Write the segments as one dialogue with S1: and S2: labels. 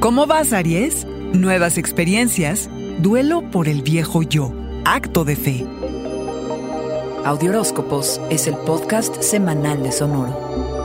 S1: ¿Cómo vas, Aries? Nuevas experiencias, duelo por el viejo yo, acto de fe.
S2: Audioróscopos es el podcast semanal de Sonoro.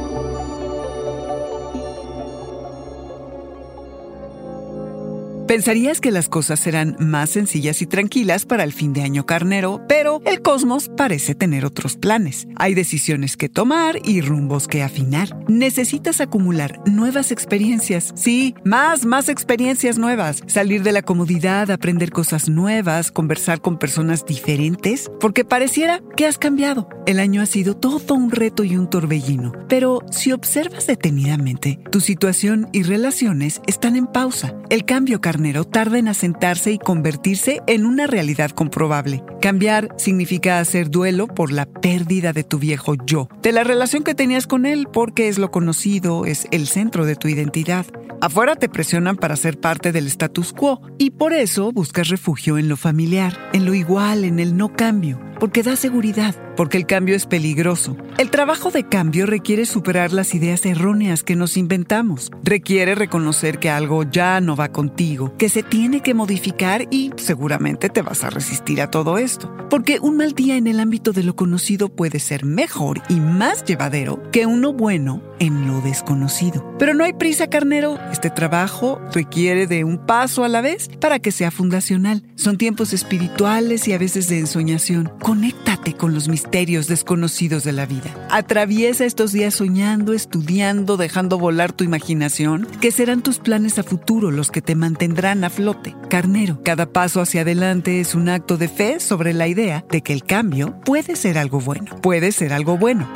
S1: Pensarías que las cosas serán más sencillas y tranquilas para el fin de año carnero, pero el cosmos parece tener otros planes. Hay decisiones que tomar y rumbos que afinar. Necesitas acumular nuevas experiencias. Sí, más, más experiencias nuevas. Salir de la comodidad, aprender cosas nuevas, conversar con personas diferentes, porque pareciera que has cambiado. El año ha sido todo un reto y un torbellino. Pero si observas detenidamente, tu situación y relaciones están en pausa. El cambio carnero tarda en asentarse y convertirse en una realidad comprobable. Cambiar significa hacer duelo por la pérdida de tu viejo yo, de la relación que tenías con él porque es lo conocido, es el centro de tu identidad. Afuera te presionan para ser parte del status quo y por eso buscas refugio en lo familiar, en lo igual, en el no cambio, porque da seguridad, porque el cambio es peligroso. El trabajo de cambio requiere superar las ideas erróneas que nos inventamos, requiere reconocer que algo ya no va contigo, que se tiene que modificar y seguramente te vas a resistir a todo esto, porque un mal día en el ámbito de lo conocido puede ser mejor y más llevadero que uno bueno en lo desconocido. Pero no hay prisa, carnero. Este trabajo requiere de un paso a la vez para que sea fundacional. Son tiempos espirituales y a veces de ensoñación. Conéctate con los misterios desconocidos de la vida. Atraviesa estos días soñando, estudiando, dejando volar tu imaginación, que serán tus planes a futuro los que te mantendrán a flote. Carnero, cada paso hacia adelante es un acto de fe sobre la idea de que el cambio puede ser algo bueno. Puede ser algo bueno.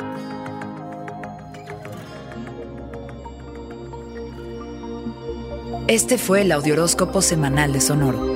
S2: Este fue el Audioróscopo Semanal de Sonoro.